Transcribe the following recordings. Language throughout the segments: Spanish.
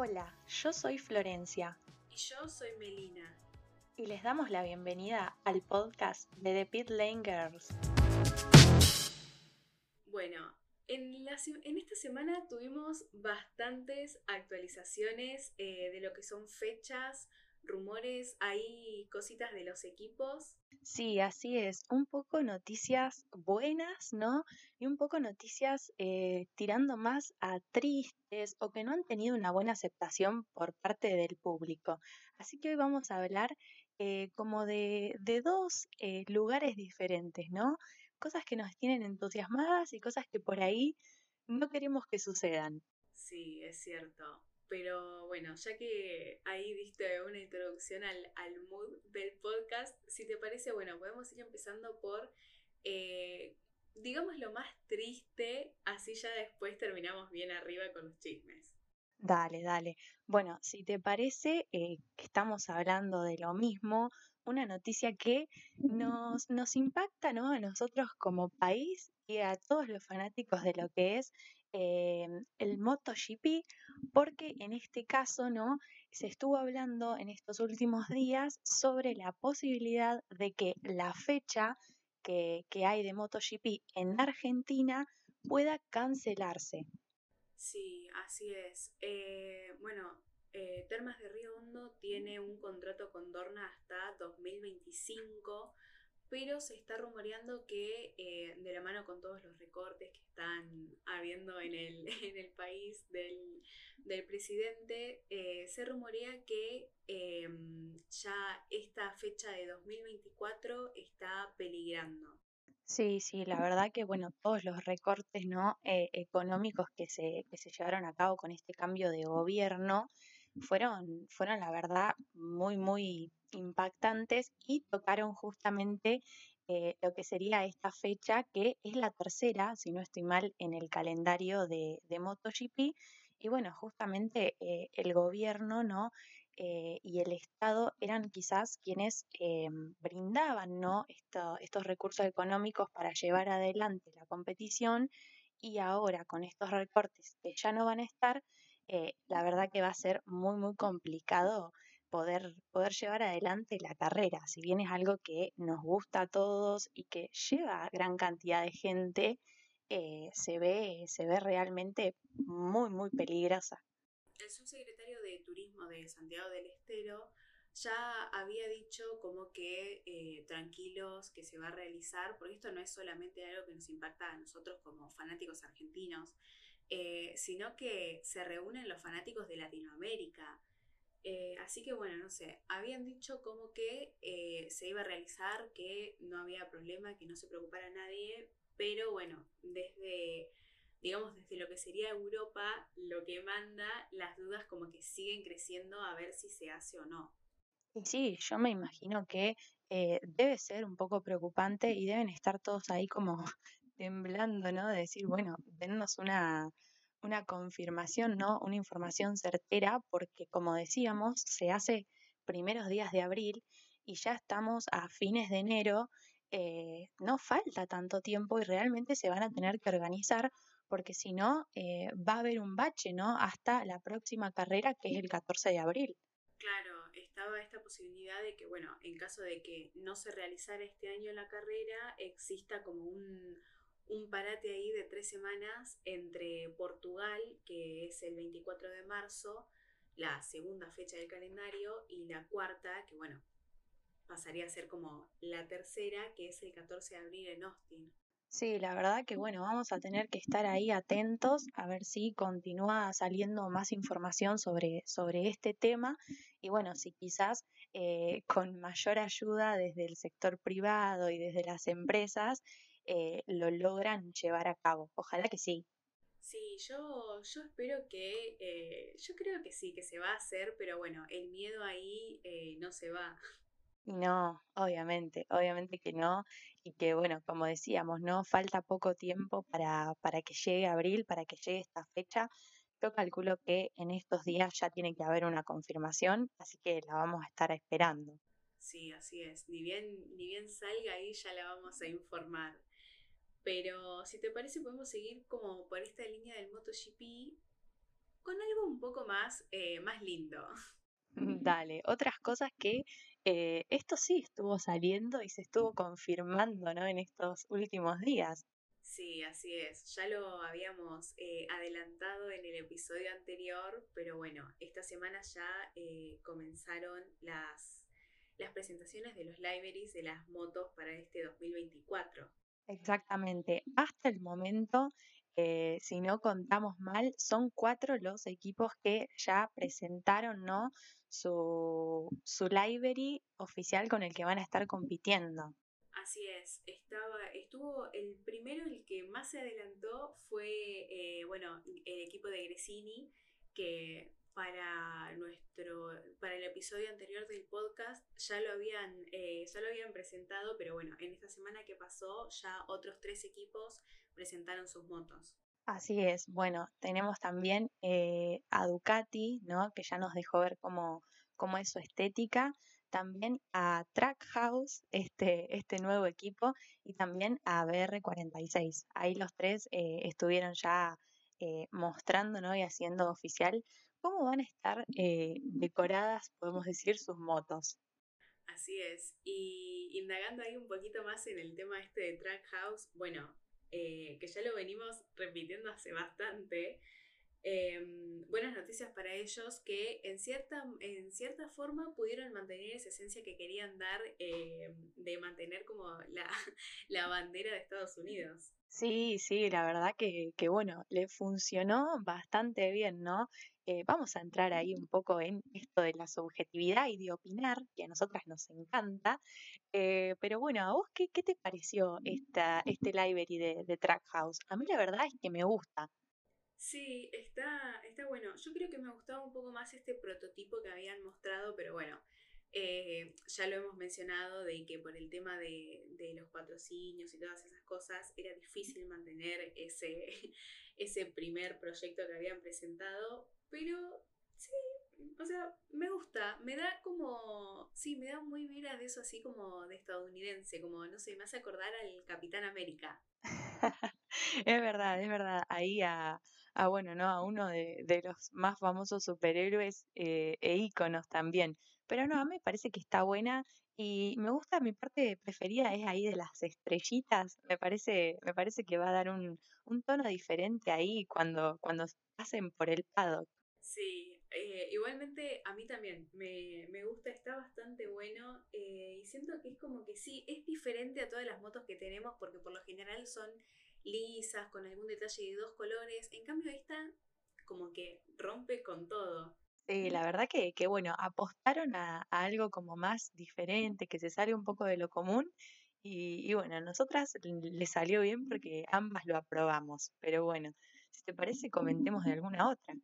Hola, yo soy Florencia. Y yo soy Melina. Y les damos la bienvenida al podcast de The Pit Lane Girls. Bueno, en, esta semana tuvimos bastantes actualizaciones eh, de lo que son fechas, rumores, hay cositas de los equipos. Sí, así es. Un poco noticias buenas, ¿no? Y un poco noticias eh, tirando más a tristes o que no han tenido una buena aceptación por parte del público. Así que hoy vamos a hablar eh, como de, de dos eh, lugares diferentes, ¿no? Cosas que nos tienen entusiasmadas y cosas que por ahí no queremos que sucedan. Sí, es cierto. Pero bueno, ya que ahí diste una introducción al, mood del podcast, si te parece, bueno, podemos ir empezando por, eh, digamos, lo más triste, así ya después terminamos bien arriba con los chismes. Dale, dale. Bueno, si te parece, eh, estamos hablando de lo mismo, una noticia que nos, nos impacta ¿no? a nosotros como país y a todos los fanáticos de lo que es Em, el MotoGP, porque en este caso, ¿no? Se estuvo hablando en estos últimos días sobre la posibilidad de que la fecha que, hay de MotoGP en Argentina pueda cancelarse. Sí, así es. Eh, bueno, eh, Termas de Río Hondo tiene un contrato con Dorna hasta 2025 pero se está rumoreando que eh, de la mano con todos los recortes que están habiendo en el, en el país del, presidente, eh, se rumorea que em, ya esta fecha de 2024 está peligrando. Sí, sí, la verdad que bueno, todos los recortes no eh, económicos que se, que se llevaron a cabo con este cambio de gobierno fueron, fueron la verdad muy, muy impactantes y tocaron justamente eh, lo que sería esta fecha, que es la tercera, si no estoy mal, en el calendario de, de MotoGP. Y bueno, justamente eh, el gobierno ¿no? Eh, y el Estado eran quizás quienes brindaban ¿no? estos recursos económicos para llevar adelante la competición y ahora con estos recortes que ya no van a estar, la verdad que va a ser muy, muy complicado poder, poder llevar adelante la carrera, si bien es algo que nos gusta a todos y que lleva gran cantidad de gente, eh, se, ve, se ve realmente muy, muy peligrosa. El subsecretario de Turismo de Santiago del Estero ya había dicho como que eh, tranquilos que se va a realizar, porque esto no es solamente algo que nos impacta a nosotros como fanáticos argentinos, eh, sino que se reúnen los fanáticos de Latinoamérica. Así que bueno, no sé, habían dicho como que se iba a realizar, que no había problema, que no se preocupara nadie, pero bueno, desde, digamos, desde lo que sería Europa, lo que manda, las dudas como que siguen creciendo a ver si se hace o no. Sí, yo me imagino que eh, debe ser un poco preocupante y deben estar todos ahí como temblando, ¿no? De decir, bueno, denos una, una confirmación, ¿no? Una información certera, porque como decíamos, se hace primeros días de abril y ya estamos a fines de enero, eh, no falta tanto tiempo y realmente se van a tener que organizar porque si no eh, va a haber un bache, ¿no? Hasta la próxima carrera que es el 14 de abril. Claro, estaba esta posibilidad de que, bueno, en caso de que no se realizara este año la carrera, exista como un, un parate ahí de tres semanas entre Portugal, que es el 24 de marzo, la segunda fecha del calendario, y la cuarta, que bueno, pasaría a ser como la tercera, que es el 14 de abril en Austin. Sí, la verdad que bueno, vamos a tener que estar ahí atentos a ver si continúa saliendo más información sobre, sobre este tema y bueno, si quizás eh, con mayor ayuda desde el sector privado y desde las empresas eh, lo logran llevar a cabo. Ojalá que sí. Sí, yo, yo espero que, eh, yo creo que sí, que se va a hacer, pero bueno, el miedo ahí eh, no se va. No, obviamente, obviamente que no. Y que bueno, como decíamos, no falta poco tiempo para, para que llegue abril, para que llegue esta fecha. Yo calculo que en estos días ya tiene que haber una confirmación, así que la vamos a estar esperando. Sí, así es. Ni bien, ni bien salga ahí ya la vamos a informar. Pero si te parece podemos seguir como por esta línea del MotoGP con algo un poco más, eh, más lindo. Dale, otras cosas que eh, esto sí estuvo saliendo y se estuvo confirmando, ¿no? En estos últimos días. Sí, así es. Ya lo habíamos eh, adelantado en el episodio anterior, pero bueno, esta semana ya comenzaron las, las presentaciones de los libraries de las motos para este 2024. Exactamente. Hasta el momento eh, si no contamos mal, son cuatro los equipos que ya presentaron ¿no? Su, su library oficial con el que van a estar compitiendo. Así es, estaba, estuvo el primero, el que más se adelantó fue, eh, bueno, el equipo de Gresini, que para nuestro, para el episodio anterior del podcast ya lo habían, eh, ya lo habían presentado, pero bueno, en esta semana que pasó ya otros tres equipos presentaron sus motos. Así es, bueno, tenemos también eh, a Ducati, ¿no? que ya nos dejó ver cómo, cómo es su estética, también a Trackhouse, este, este nuevo equipo, y también a BR46. Ahí los tres eh, estuvieron ya eh, mostrando ¿no? y haciendo oficial cómo van a estar decoradas, podemos decir, sus motos. Así es, y indagando ahí un poquito más en el tema este de Trackhouse, bueno, eh, que ya lo venimos repitiendo hace bastante. Em, buenas noticias para ellos que en cierta, en cierta forma pudieron mantener esa esencia que querían dar em, de mantener como la, la, bandera de Estados Unidos. Sí, sí, la verdad que, que bueno, le funcionó bastante bien, ¿no? Eh, vamos a entrar ahí un poco en esto de la subjetividad y de opinar, que a nosotras nos encanta. Eh, pero bueno, ¿a vos qué, qué te pareció esta, este library de, de Trackhouse? A mí la verdad es que me gusta. Sí, está, está bueno. Yo creo que me gustaba un poco más este prototipo que habían mostrado, pero bueno, eh, ya lo hemos mencionado de que por el tema de, de, los patrocinios y todas esas cosas era difícil mantener ese, ese primer proyecto que habían presentado, pero sí, o sea, me gusta, me da como, sí, me da muy mira de eso así como de estadounidense, como, no sé, me hace acordar al Capitán América. es verdad, es verdad, ahí a, a bueno, ¿no? A uno de, de los más famosos superhéroes eh, e íconos también. Pero no, a mí me parece que está buena y me gusta, mi parte preferida es ahí de las estrellitas, me parece, me parece que va a dar un, un tono diferente ahí cuando, cuando pasen por el paddock. Sí, eh, igualmente a mí también me, me, gusta, está bastante bueno eh, y siento que es como que sí, es diferente a todas las motos que tenemos porque por lo general son lisas, con algún detalle de dos colores, en cambio esta como que rompe con todo. Sí, la verdad que, que bueno, apostaron a, a, algo como más diferente, que se sale un poco de lo común y, y bueno, a nosotras le salió bien porque ambas lo aprobamos, pero bueno, si te parece comentemos de alguna otra.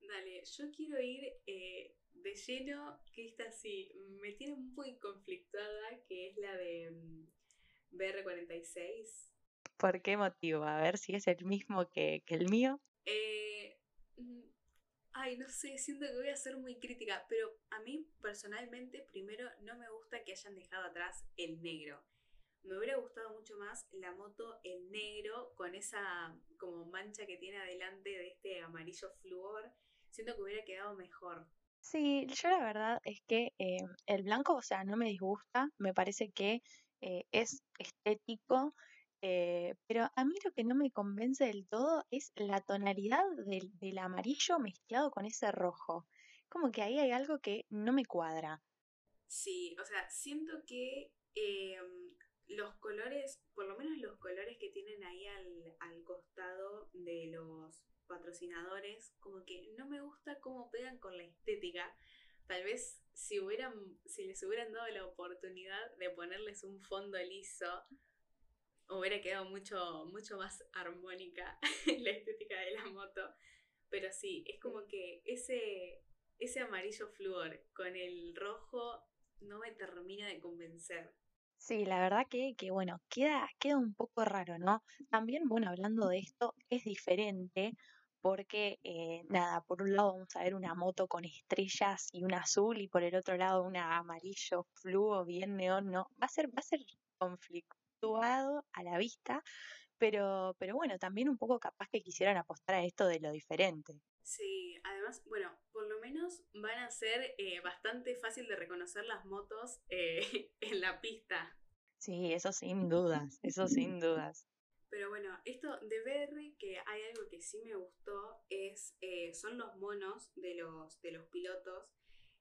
Dale, yo quiero ir eh, de lleno, que esta sí, me tiene muy conflictuada, que es la de um, mm, BR46. ¿Por qué motivo? A ver si es el mismo que, que el mío. Eh, mm, ay, no sé, siento que voy a ser muy crítica, pero a mí personalmente, primero, no me gusta que hayan dejado atrás el negro. Me hubiera gustado mucho más la moto en negro con esa como mancha que tiene adelante de este amarillo flúor siento que hubiera quedado mejor. Sí, yo la verdad es que eh, el blanco, o sea, no me disgusta, me parece que eh, es estético, eh, pero a mí lo que no me convence del todo es la tonalidad del, amarillo mezclado con ese rojo. Como que ahí hay algo que no me cuadra. Sí, o sea, siento que em, los colores, por lo menos los colores que tienen ahí al, al costado de los patrocinadores, como que no me gusta cómo pegan con la estética. Tal vez si hubieran, si les hubieran dado la oportunidad de ponerles un fondo liso, hubiera quedado mucho, mucho más armónica la estética de la moto. Pero sí, es como que ese, ese amarillo flúor con el rojo no me termina de convencer. Sí, la verdad que, que bueno, queda, queda un poco raro, ¿no? También, bueno, hablando de esto, es diferente porque, eh, nada, por un lado vamos a ver una moto con estrellas y un azul y por el otro lado una amarillo fluo bien neón, ¿no? Va a ser, va a ser conflictuado a la vista, pero, pero bueno, también un poco capaz que quisieran apostar a esto de lo diferente. Sí, además, bueno, por lo menos van a ser eh, bastante fácil de reconocer las motos eh, en la pista. Sí, eso sin dudas, eso sin dudas. Pero bueno, esto de BR, que hay algo que sí me gustó, es eh, son los monos de los, de los pilotos,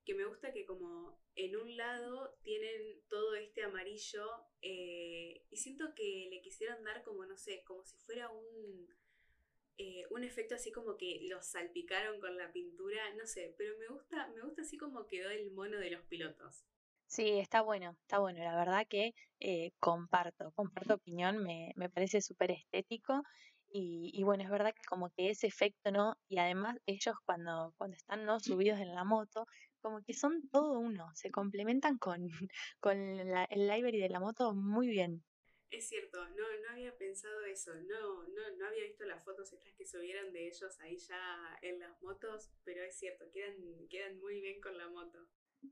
que me gusta que como en un lado tienen todo este amarillo y siento que le quisieron dar como, no sé, como si fuera un, eh, un efecto así como que los salpicaron con la pintura, no sé, pero me gusta, me gusta así como quedó el mono de los pilotos. Sí, está bueno, está bueno. La verdad que eh, comparto, comparto opinión, me, me parece súper estético y, y, bueno, es verdad que como que ese efecto, ¿no? Y además ellos cuando, cuando están ¿no? subidos en la moto, como que son todo uno, se complementan con, con la, el library de la moto muy bien. Es cierto, no, no había pensado eso, no, no, no había visto las fotos estas que subieron de ellos ahí ya en las motos, pero es cierto, quedan, quedan muy bien con la moto.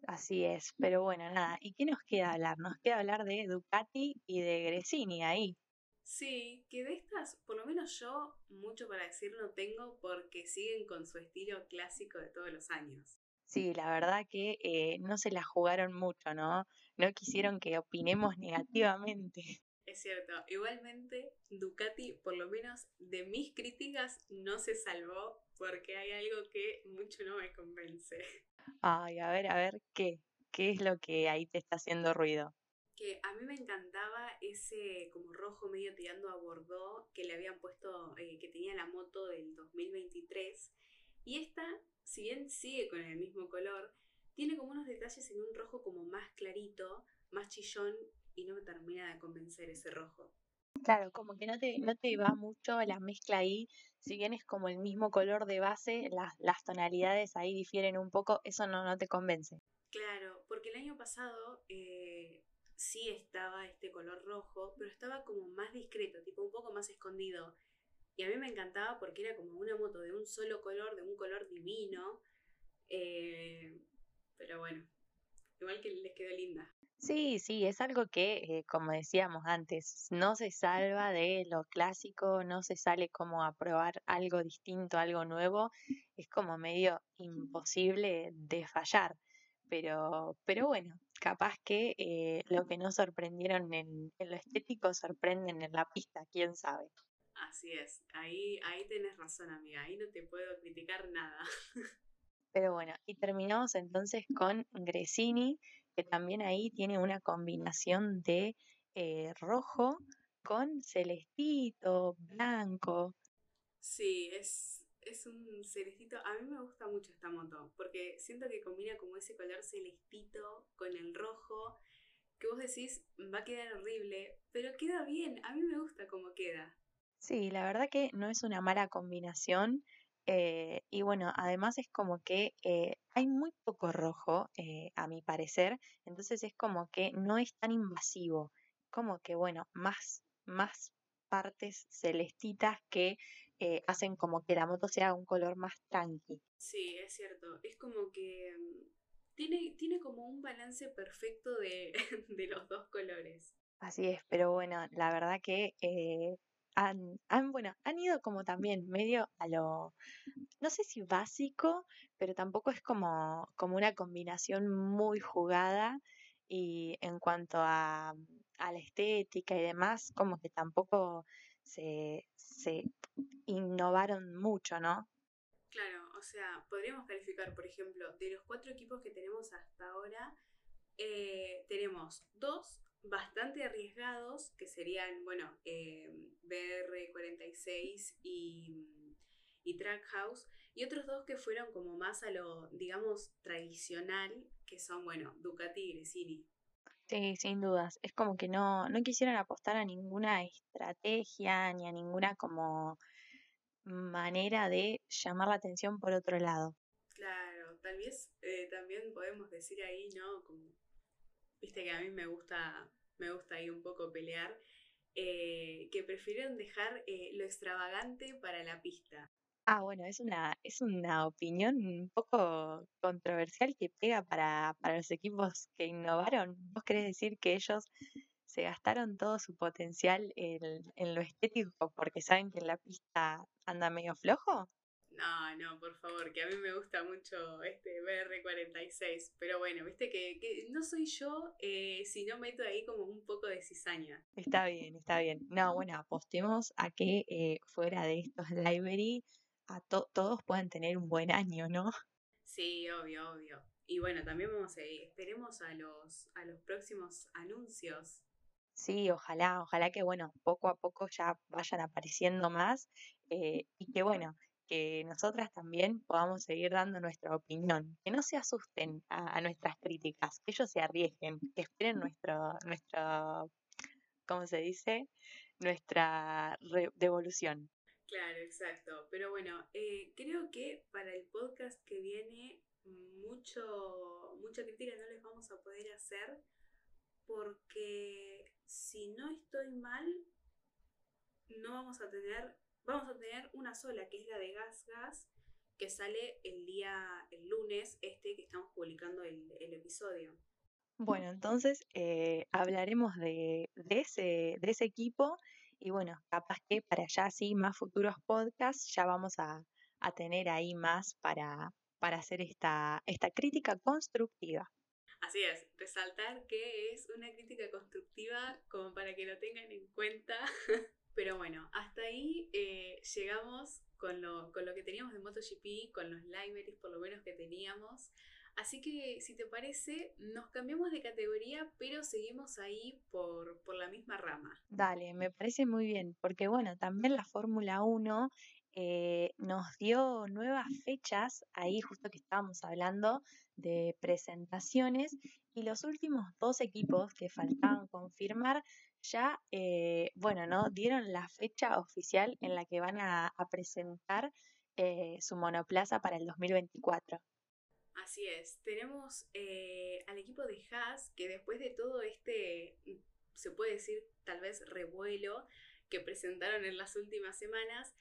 Así es, pero bueno, nada, ¿y qué nos queda hablar? Nos queda hablar de Ducati y de Gresini ahí. Sí, que de estas, por lo menos yo, mucho para decir no tengo porque siguen con su estilo clásico de todos los años. Sí, la verdad que eh, no se la jugaron mucho, ¿no? No quisieron que opinemos negativamente. Es cierto. Igualmente, Ducati, por lo menos de mis críticas, no se salvó porque hay algo que mucho no me convence. Ay, a ver, a ver, ¿qué? ¿Qué es lo que ahí te está haciendo ruido? Que a mí me encantaba ese como rojo medio tirando a Bordeaux que le habían puesto, eh, que tenía la moto del 2023. Y esta, si bien sigue con el mismo color, tiene como unos detalles en un rojo como más clarito, más chillón y no me termina de convencer ese rojo. Claro, como que no te, no te va mucho la mezcla ahí, si bien es como el mismo color de base, las, las tonalidades ahí difieren un poco, eso no, no te convence. Claro, porque el año pasado eh, sí estaba este color rojo, pero estaba como más discreto, tipo un poco más escondido. Y a mí me encantaba porque era como una moto de un solo color, de un color divino. Eh, pero bueno, igual que les quedó linda. Sí, sí, es algo que, eh, como decíamos antes, no se salva de lo clásico, no se sale como a probar algo distinto, algo nuevo, es como medio imposible de fallar. Pero, pero bueno, capaz que eh, lo que no sorprendieron en, en lo estético sorprenden en la pista, quién sabe. Así es, ahí, ahí tenés razón, amiga, ahí no te puedo criticar nada. Pero bueno, y terminamos entonces con Gresini, que también ahí tiene una combinación de eh, rojo con celestito, blanco. Sí, es, es un celestito. A mí me gusta mucho esta moto, porque siento que combina como ese color celestito con el rojo, que vos decís va a quedar horrible, pero queda bien. A mí me gusta cómo queda. Sí, la verdad que no es una mala combinación. Eh, y bueno, además es como que eh, hay muy poco rojo, eh, a mi parecer, entonces es como que no es tan invasivo, como que bueno, más, más partes celestitas que hacen como que la moto sea un color más tranqui. Sí, es cierto, es como que mm, tiene, tiene como un balance perfecto de, de los dos colores. Así es, pero bueno, la verdad que han, bueno, han ido como también medio a lo, no sé si básico, pero tampoco es como, como una combinación muy jugada y en cuanto a, a la estética y demás, como que tampoco se, se innovaron mucho, ¿no? Claro, o sea, podríamos calificar, por ejemplo, de los cuatro equipos que tenemos hasta ahora, eh, tenemos dos bastante arriesgados, que serían, bueno, eh, BR46 y, y Trackhouse, y otros dos que fueron como más a lo, digamos, tradicional, que son, bueno, Ducati y Gresini. Sí, sin dudas. Es como que no, no quisieron apostar a ninguna estrategia ni a ninguna como manera de llamar la atención por otro lado. Claro, tal vez eh, también podemos decir ahí, ¿no? Como viste que a mí me gusta, me gusta ahí un poco pelear, eh, que prefirieron dejar eh, lo extravagante para la pista. Ah, bueno, es una, es una opinión un poco controversial que pega para, para los equipos que innovaron. ¿Vos querés decir que ellos se gastaron todo su potencial en, en lo estético porque saben que en la pista anda medio flojo? No, no, por favor, que a mí me gusta mucho este BR46. Pero bueno, viste que, que no soy yo eh, si no meto ahí como un poco de cizaña. Está bien, está bien. No, bueno, apostemos a que eh, fuera de estos library a todos puedan tener un buen año, ¿no? Sí, obvio, obvio. Y bueno, también vamos a esperemos a los, a los próximos anuncios. Sí, ojalá, ojalá que bueno, poco a poco ya vayan apareciendo más eh, y que bueno, que nosotras también podamos seguir dando nuestra opinión, que no se asusten a, nuestras críticas, que ellos se arriesguen, que esperen nuestro, nuestro ¿cómo se dice? Nuestra devolución. Claro, exacto. Pero bueno, eh, creo que para el podcast que viene, mucho, mucha crítica no les vamos a poder hacer porque si no estoy mal, no vamos a tener vamos a tener una sola, que es la de Gas Gas, que sale el día, el lunes, este que estamos publicando el, episodio. Bueno, entonces eh, hablaremos de, ese, de ese equipo y bueno, capaz que para allá sí, más futuros podcasts, ya vamos a, tener ahí más para, para hacer esta, esta crítica constructiva. Así es, resaltar que es una crítica constructiva como para que lo tengan en cuenta Pero bueno, hasta ahí eh, llegamos con lo, con lo que teníamos de MotoGP, con los libraries por lo menos que teníamos. Así que si te parece, nos cambiamos de categoría, pero seguimos ahí por, por la misma rama. Dale, me parece muy bien, porque bueno, también la Fórmula 1 eh, nos dio nuevas fechas, ahí justo que estábamos hablando de presentaciones, y los últimos dos equipos que faltaban confirmar ya, eh, bueno, ¿no? Dieron la fecha oficial en la que van a, presentar eh, su monoplaza para el 2024. Así es, tenemos eh, al equipo de Haas que después de todo este, se puede decir tal vez revuelo que presentaron en las últimas semanas,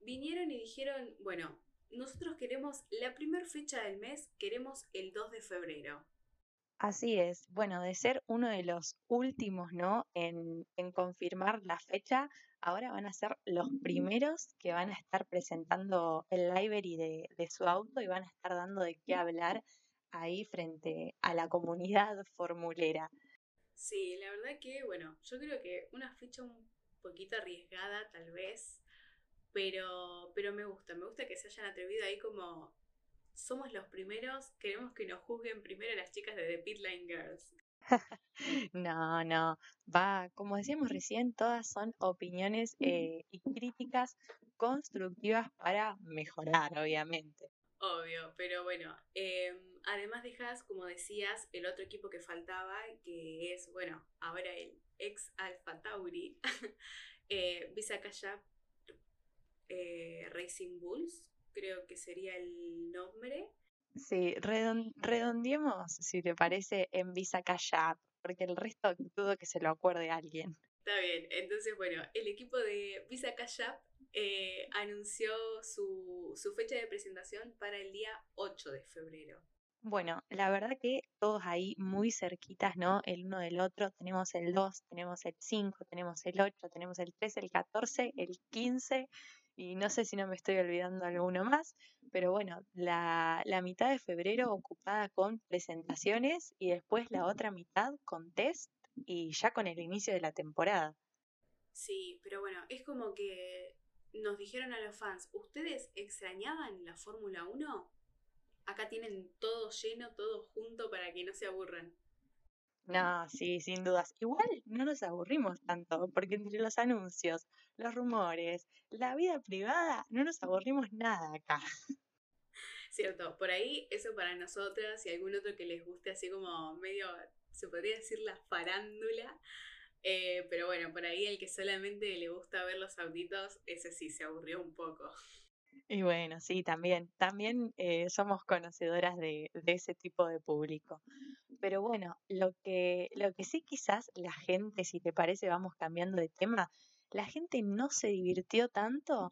vinieron y dijeron, bueno, nosotros queremos la primera fecha del mes, queremos el 2 de febrero. Así es. Bueno, de ser uno de los últimos, ¿no? En, confirmar la fecha, ahora van a ser los primeros que van a estar presentando el library de, de su auto y van a estar dando de qué hablar ahí frente a la comunidad formulera. Sí, la verdad que, bueno, yo creo que una fecha un poquito arriesgada tal vez, pero, pero me gusta, me gusta que se hayan atrevido ahí como somos los primeros, queremos que nos juzguen primero las chicas de The Pitline Girls. no, no, va, como decíamos recién, todas son opiniones eh, y críticas constructivas para mejorar, obviamente. Obvio, pero bueno, em, además dejas, como decías, el otro equipo que faltaba, que es, bueno, ahora el ex Alpha Tauri, eh, Visa eh, Racing Bulls, creo que sería el nombre. Sí, redondeemos, si te parece, en Visa Cash porque el resto dudo que se lo acuerde alguien. Está bien, entonces bueno, el equipo de Visa Cash eh, anunció su, su fecha de presentación para el día 8 de febrero. Bueno, la verdad que todos ahí muy cerquitas, ¿no? El uno del otro. Tenemos el 2, tenemos el 5, tenemos el 8, tenemos el 3, el 14, el 15 y no sé si no me estoy olvidando alguno más, pero bueno, la, mitad de febrero ocupada con presentaciones y después la otra mitad con test y ya con el inicio de la temporada. Sí, pero bueno, es como que nos dijeron a los fans, ¿ustedes extrañaban la Fórmula 1? Acá tienen todo lleno, todo junto para que no se aburran. No, sí, sin dudas. Igual no nos aburrimos tanto, porque entre los anuncios, los rumores, la vida privada, no nos aburrimos nada acá. Cierto, por ahí eso para nosotras y algún otro que les guste así como medio, se podría decir la farándula, eh, pero bueno, por ahí el que solamente le gusta ver los autitos, ese sí se aburrió un poco. Y bueno, sí, también, también eh, somos conocedoras de, de, ese tipo de público. Pero bueno, lo que, lo que sí quizás la gente, si te parece, vamos cambiando de tema, la gente no se divirtió tanto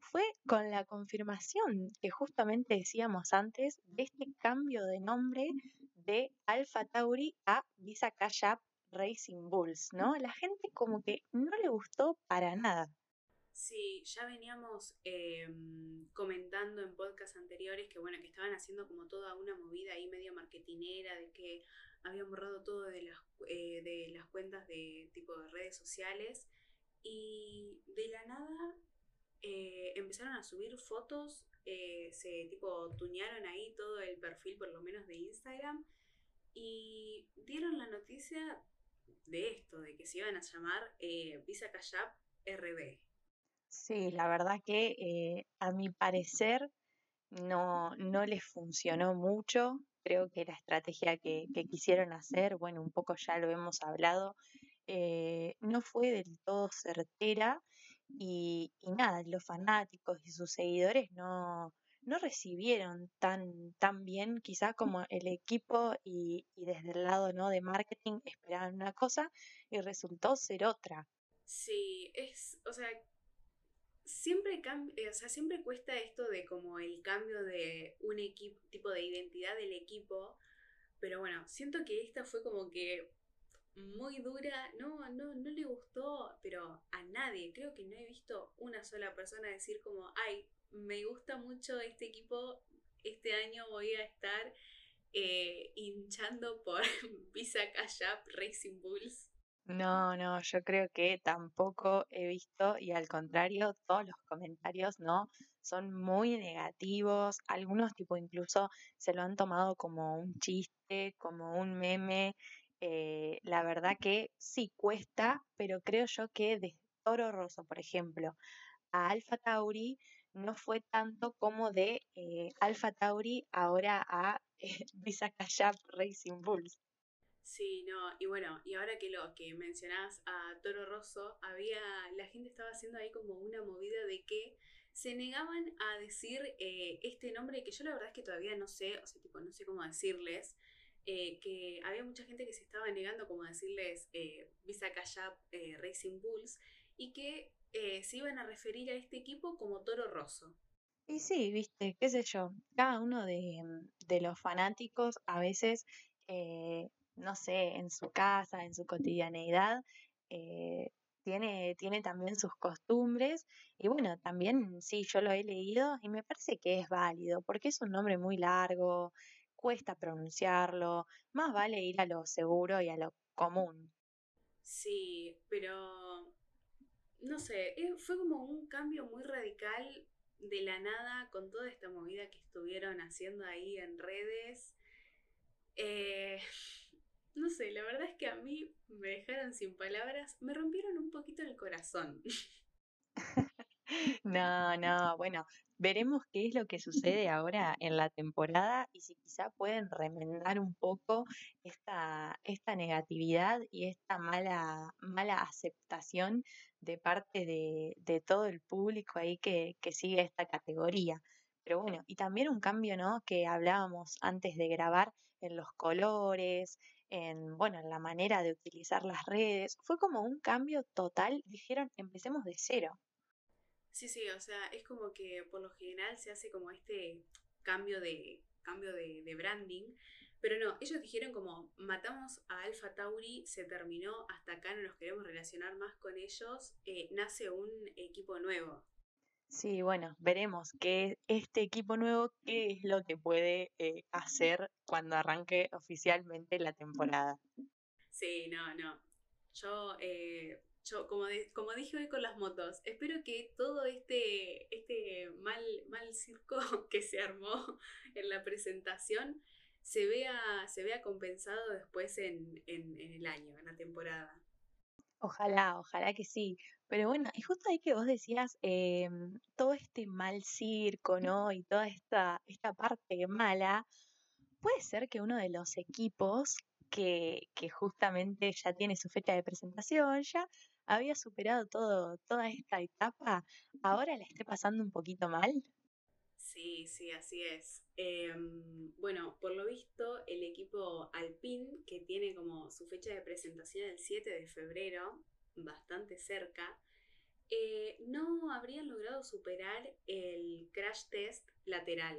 fue con la confirmación que justamente decíamos antes de este cambio de nombre de Alpha Tauri a Visa Cash Racing Bulls, ¿no? La gente como que no le gustó para nada. Sí, ya veníamos em, comentando en podcasts anteriores que bueno, que estaban haciendo como toda una movida ahí medio marketinera, de que habían borrado todo de las, eh, de las cuentas de tipo de redes sociales. Y de la nada eh, empezaron a subir fotos, eh, se tipo tunearon ahí todo el perfil por lo menos de Instagram y dieron la noticia de esto, de que se iban a llamar Visa Cash RB. Sí, la verdad que eh, a mi parecer no, no les funcionó mucho. Creo que la estrategia que, que quisieron hacer, bueno, un poco ya lo hemos hablado, eh, no fue del todo certera y, y nada, los fanáticos y sus seguidores no, no recibieron tan, tan bien quizás como el equipo y, y desde el lado ¿no? de marketing esperaban una cosa y resultó ser otra. Sí, es, o sea, siempre cambia, o sea, siempre cuesta esto de como el cambio de un equipo, tipo de identidad del equipo, pero bueno, siento que esta fue como que muy dura, no, no, no le gustó, pero a nadie, creo que no he visto una sola persona decir como, ay, me gusta mucho este equipo, este año voy a estar eh, hinchando por Visa Cash Racing Bulls. No, no, yo creo que tampoco he visto y al contrario, todos los comentarios, ¿no? Son muy negativos, algunos tipo incluso se lo han tomado como un chiste, como un meme. eh, la verdad que sí cuesta, pero creo yo que de Toro Rosso, por ejemplo, a Alpha Tauri no fue tanto como de eh, Alpha Tauri ahora a eh, Visa Racing Bulls. Sí, no, y bueno, y ahora que lo que mencionás a Toro Rosso, había, la gente estaba haciendo ahí como una movida de que se negaban a decir eh, este nombre que yo la verdad es que todavía no sé, o sea, tipo, no sé cómo decirles, eh, que había mucha gente que se estaba negando como a decirles eh, Visa Cash App eh, Racing Bulls y que eh, se iban a referir a este equipo como Toro Rosso. Y sí, viste, qué sé yo, cada uno de, de los fanáticos a veces, eh, no sé, en su casa, en su cotidianeidad, eh, tiene, tiene también sus costumbres. Y bueno, también sí, yo lo he leído y me parece que es válido, porque es un nombre muy largo, cuesta pronunciarlo, más vale ir a lo seguro y a lo común. Sí, pero no sé, eh, fue como un cambio muy radical de la nada con toda esta movida que estuvieron haciendo ahí en redes. Eh, no sé, la verdad es que a mí me dejaron sin palabras, me rompieron un poquito el corazón. No, no, bueno, veremos qué es lo que sucede ahora en la temporada y si quizá pueden remendar un poco esta, esta negatividad y esta mala, mala aceptación de parte de, de todo el público ahí que, que sigue esta categoría. Pero bueno, y también un cambio, ¿no? Que hablábamos antes de grabar en los colores, en, bueno, en la manera de utilizar las redes. Fue como un cambio total. Dijeron, empecemos de cero. Sí, sí, o sea, es como que por lo general se hace como este cambio de, cambio de, branding, pero no, ellos dijeron como matamos a Alpha Tauri, se terminó, hasta acá no nos queremos relacionar más con ellos, eh, nace un equipo nuevo. Sí, bueno, veremos que este equipo nuevo, qué es lo que puede eh, hacer cuando arranque oficialmente la temporada. Sí, no, no. Yo, eh, yo como, de- como dije hoy con las motos, espero que todo este, este mal, mal circo que se armó en la presentación se vea, se vea compensado después en, en, en el año, en la temporada. Ojalá, ojalá que sí. Pero bueno, y justo ahí que vos decías em, todo este mal circo, ¿no? Y toda esta, esta parte mala, puede ser que uno de los equipos que, que justamente ya tiene su fecha de presentación, ya había superado todo, toda esta etapa, ahora la esté pasando un poquito mal. Sí, sí, así es. Em, bueno, por lo visto, el equipo Alpine, que tiene como su fecha de presentación el 7 de febrero, bastante cerca, eh, no habrían logrado superar el crash test lateral.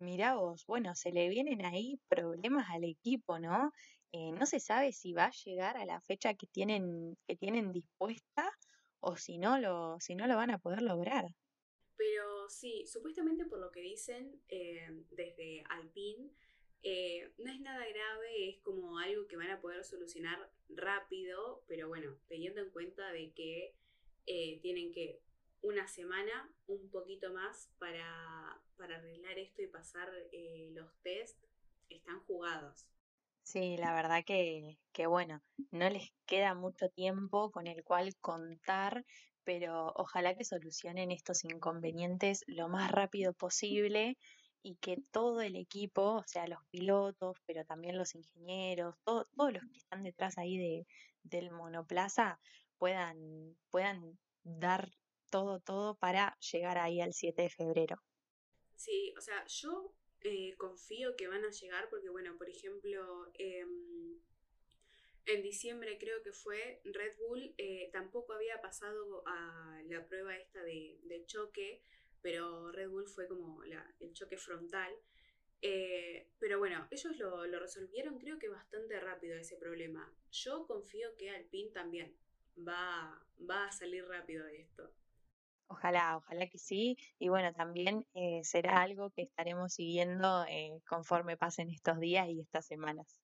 Mirá vos, bueno, se le vienen ahí problemas al equipo, ¿no? Eh, no se sabe si va a llegar a la fecha que tienen, que tienen dispuesta o si no lo, si no lo van a poder lograr. Pero sí, supuestamente por lo que dicen eh, desde Alpine, eh, no es nada grave, es como algo que van a poder solucionar rápido, pero bueno, teniendo en cuenta de que eh, tienen que una semana, un poquito más para, para arreglar esto y pasar los test, están jugados. Sí, la verdad que, que bueno, no les queda mucho tiempo con el cual contar pero ojalá que solucionen estos inconvenientes lo más rápido posible y que todo el equipo, o sea, los pilotos, pero también los ingenieros, todos los que están detrás ahí de, del monoplaza, puedan, puedan dar todo, todo para llegar ahí al 7 de febrero. Sí, o sea, yo eh, confío que van a llegar porque, bueno, por ejemplo, em, en diciembre creo que fue, Red Bull eh, tampoco había pasado a la prueba esta de, choque, pero Red Bull fue como el choque frontal. Eh, pero bueno, ellos lo, resolvieron creo que bastante rápido ese problema. Yo confío que Alpine también va, va a salir rápido de esto. Ojalá, ojalá que sí. Y bueno, también eh, será algo que estaremos siguiendo conforme pasen estos días y estas semanas.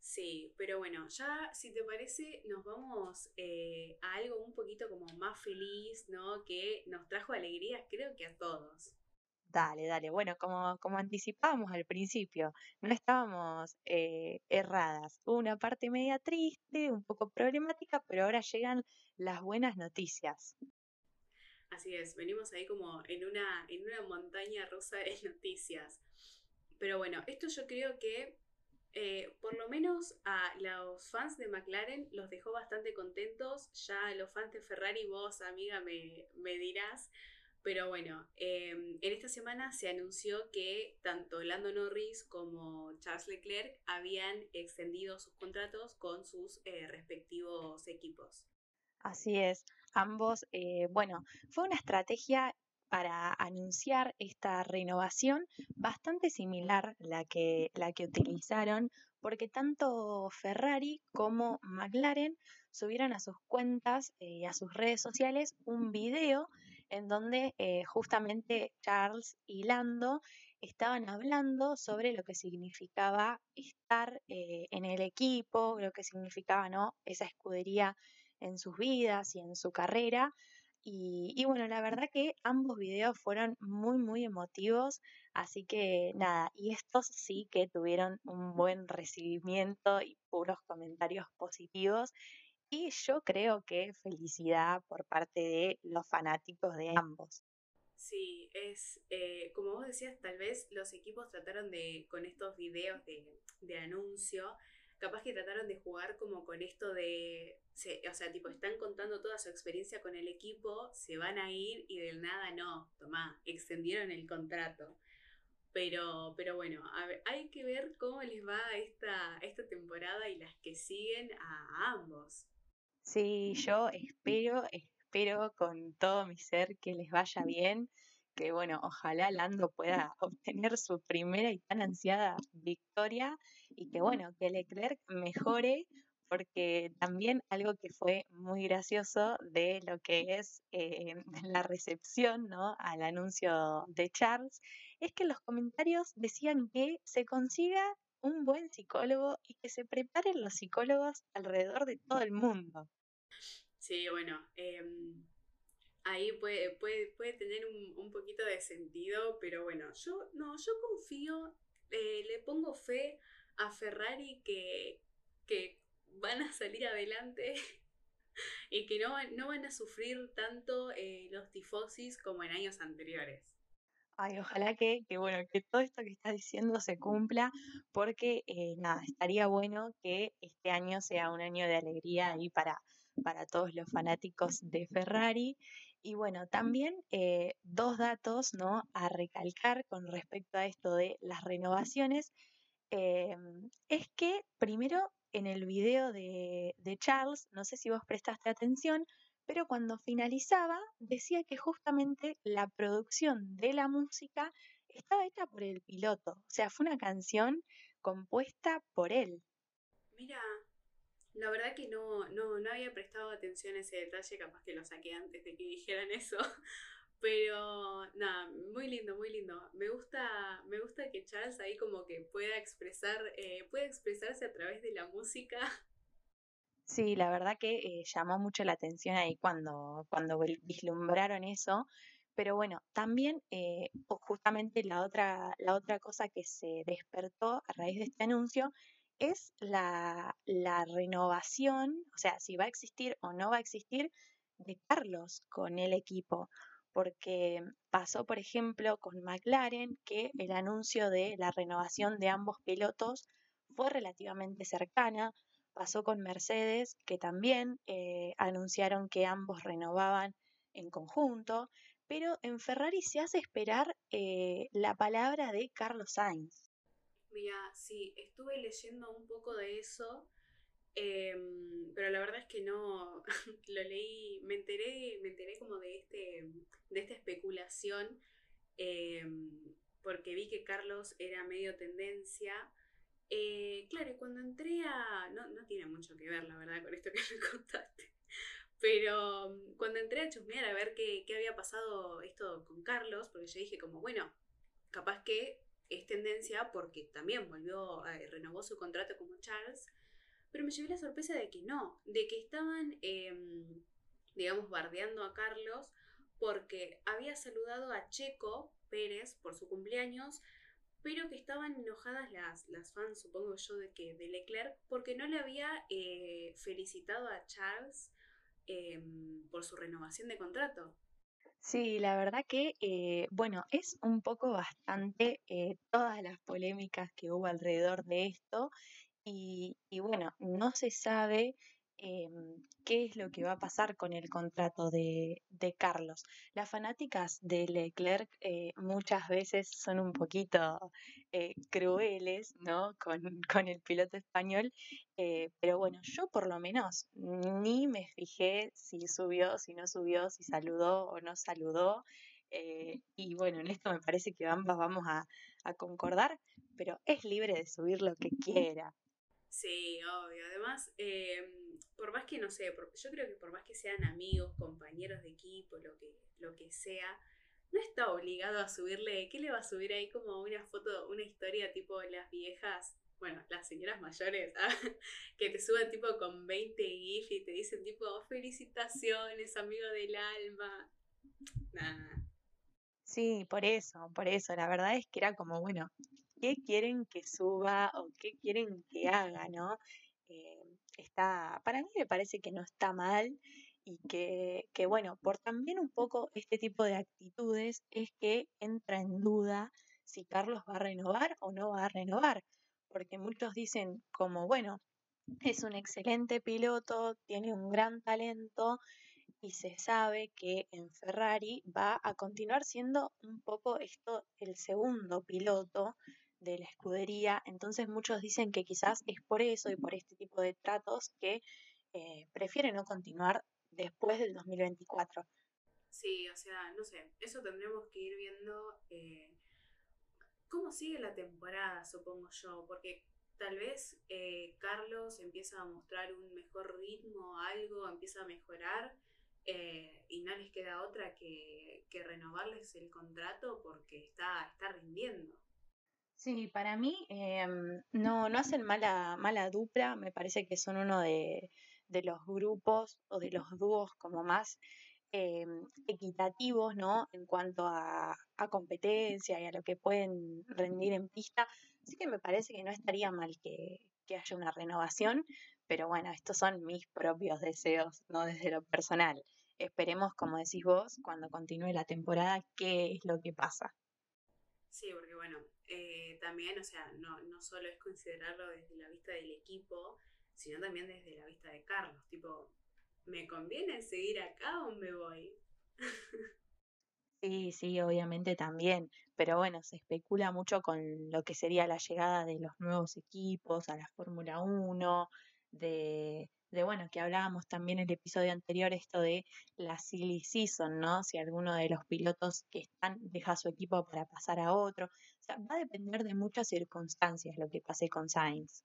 Sí, pero bueno, ya si te parece, nos vamos eh, a algo un poquito como más feliz, ¿no? Que nos trajo alegrías, creo que a todos. Dale, dale. Bueno, como, como anticipábamos al principio, no estábamos eh, erradas. Hubo una parte media triste, un poco problemática, pero ahora llegan las buenas noticias. Así es, venimos ahí como en una, en una montaña rusa de noticias. Pero bueno, esto yo creo que eh, por lo menos a los fans de McLaren los dejó bastante contentos. Ya los fans de Ferrari, vos, amiga, me, dirás. Pero bueno, em, en esta semana se anunció que tanto Lando Norris como Charles Leclerc habían extendido sus contratos con sus eh, respectivos equipos. Así es, ambos, eh, bueno, fue una estrategia para anunciar esta renovación bastante similar la que, la que utilizaron, porque tanto Ferrari como McLaren subieron a sus cuentas y eh, a sus redes sociales un video en donde eh, justamente Charles y Lando estaban hablando sobre lo que significaba estar eh, en el equipo, lo que significaba ¿no? esa escudería en sus vidas y en su carrera. Y, bueno, la verdad que ambos videos fueron muy, muy emotivos, así que nada, y estos sí que tuvieron un buen recibimiento y puros comentarios positivos. Y yo creo que felicidad por parte de los fanáticos de ambos. Sí, es eh, como vos decías, tal vez los equipos trataron de, con estos videos de, de anuncio, capaz que trataron de jugar como con esto de, o sea, tipo, están contando toda su experiencia con el equipo, se van a ir y del nada no, tomá, extendieron el contrato. Pero, pero bueno, hay que ver cómo les va esta, esta temporada y las que siguen a ambos. Sí, yo espero, espero con todo mi ser que les vaya bien que bueno, ojalá Lando pueda obtener su primera y tan ansiada victoria y que bueno, que Leclerc mejore porque también algo que fue muy gracioso de lo que es eh, la recepción ¿no? al anuncio de Charles es que los comentarios decían que se consiga un buen psicólogo y que se preparen los psicólogos alrededor de todo el mundo. Sí, bueno, em, ahí puede, puede, puede tener un, un, poquito de sentido, pero bueno, yo no, yo confío, eh, le pongo fe a Ferrari que, que van a salir adelante y que no, no van a sufrir tanto eh, los tifosis como en años anteriores. Ay, ojalá que, que, bueno, que todo esto que estás diciendo se cumpla, porque eh, nada, estaría bueno que este año sea un año de alegría ahí para, para todos los fanáticos de Ferrari y bueno, también eh, dos datos ¿no? a recalcar con respecto a esto de las renovaciones. Eh, es que primero en el video de, de Charles, no sé si vos prestaste atención, pero cuando finalizaba decía que justamente la producción de la música estaba hecha por el piloto, o sea, fue una canción compuesta por él. Mira, La verdad que no, no, no había prestado atención a ese detalle, capaz que lo saqué antes de que dijeran eso. Pero nada, muy lindo, muy lindo. Me gusta, me gusta que Charles ahí como que pueda expresar, eh, puede expresarse a través de la música. Sí, la verdad que eh, llamó mucho la atención ahí cuando, cuando vislumbraron eso. Pero bueno, también eh, justamente la otra, la otra cosa que se despertó a raíz de este anuncio es la, la renovación, o sea, si va a existir o no va a existir, de Carlos con el equipo porque pasó, por ejemplo, con McLaren, que el anuncio de la renovación de ambos pilotos fue relativamente cercana. Pasó con Mercedes, que también eh, anunciaron que ambos renovaban en conjunto, pero en Ferrari se hace esperar eh, la palabra de Carlos Sainz. Mira, sí, estuve leyendo un poco de eso Em, pero la verdad es que no lo leí, me enteré, me enteré como de este, de esta especulación, em, porque vi que Carlos era medio tendencia. Eh, claro, y cuando entré a. No, no tiene mucho que ver, la verdad, con esto que me contaste. Pero mm, cuando entré a chusmear a ver qué, qué había pasado esto con Carlos, porque yo dije como, bueno, capaz que es tendencia porque también volvió, a, renovó su contrato como Charles pero me llevé la sorpresa de que no, de que estaban, em, digamos, bardeando a Carlos porque había saludado a Checo Pérez por su cumpleaños, pero que estaban enojadas las, las fans, supongo yo, de que de Leclerc, porque no le había eh, felicitado a Charles em, por su renovación de contrato. Sí, la verdad que, eh, bueno, es un poco bastante eh, todas las polémicas que hubo alrededor de esto y, bueno, no se sabe em, qué es lo que va a pasar con el contrato de, Carlos. Las fanáticas de Leclerc eh, muchas veces son un poquito eh, crueles, ¿no? Con, con, el piloto español, eh, pero bueno, yo por lo menos ni me fijé si subió, si no subió, si saludó o no saludó. y bueno, en esto me parece que ambas vamos a, a concordar, pero es libre de subir lo que quiera. Sí, obvio. Además, em, por más que no sé, yo creo que por más que sean amigos, compañeros de equipo, lo que, lo que sea, no está obligado a subirle, ¿qué le va a subir ahí como una foto, una historia tipo las viejas, bueno, las señoras mayores, ah, que te suban tipo con 20 GIF y te dicen tipo, felicitaciones, amigo del alma. Nada. Sí, por eso, por eso. La verdad es que era como, bueno, qué quieren que suba o qué quieren que haga, ¿no? Eh, está, para mí me parece que no está mal y que, que, bueno, por también un poco este tipo de actitudes es que entra en duda si Carlos va a renovar o no va a renovar, porque muchos dicen como, bueno, es un excelente piloto, tiene un gran talento y se sabe que en Ferrari va a continuar siendo un poco esto el segundo piloto de la escudería. Entonces muchos dicen que quizás es por eso y por este tipo de tratos que eh, prefieren no continuar después del 2024. Sí, o sea, no sé, eso tendremos que ir viendo eh, cómo sigue la temporada, supongo yo, porque tal vez eh, Carlos empieza a mostrar un mejor ritmo, algo, empieza a mejorar. y no les queda otra que, que, renovarles el contrato porque está, está rindiendo. Sí, para mí em, no, no hacen mala, mala dupla, me parece que son uno de, los grupos o de los dúos como más em, equitativos, ¿no? En cuanto a, competencia y a lo que pueden rendir en pista. Así que me parece que no estaría mal que, que haya una renovación, pero bueno, estos son mis propios deseos, no desde lo personal. Esperemos, como decís vos, cuando continúe la temporada, qué es lo que pasa. Sí, porque bueno, eh, también, o sea, no, no solo es considerarlo desde la vista del equipo, sino también desde la vista de Carlos. Tipo, ¿me conviene seguir acá o me voy? Sí, sí, obviamente también, pero bueno, se especula mucho con lo que sería la llegada de los nuevos equipos a la Fórmula 1, de, de, bueno, que hablábamos también en el episodio anterior, esto de la silly season, ¿no? Si alguno de los pilotos que están deja su equipo para pasar a otro. O sea, va a depender de muchas circunstancias lo que pase con Sainz.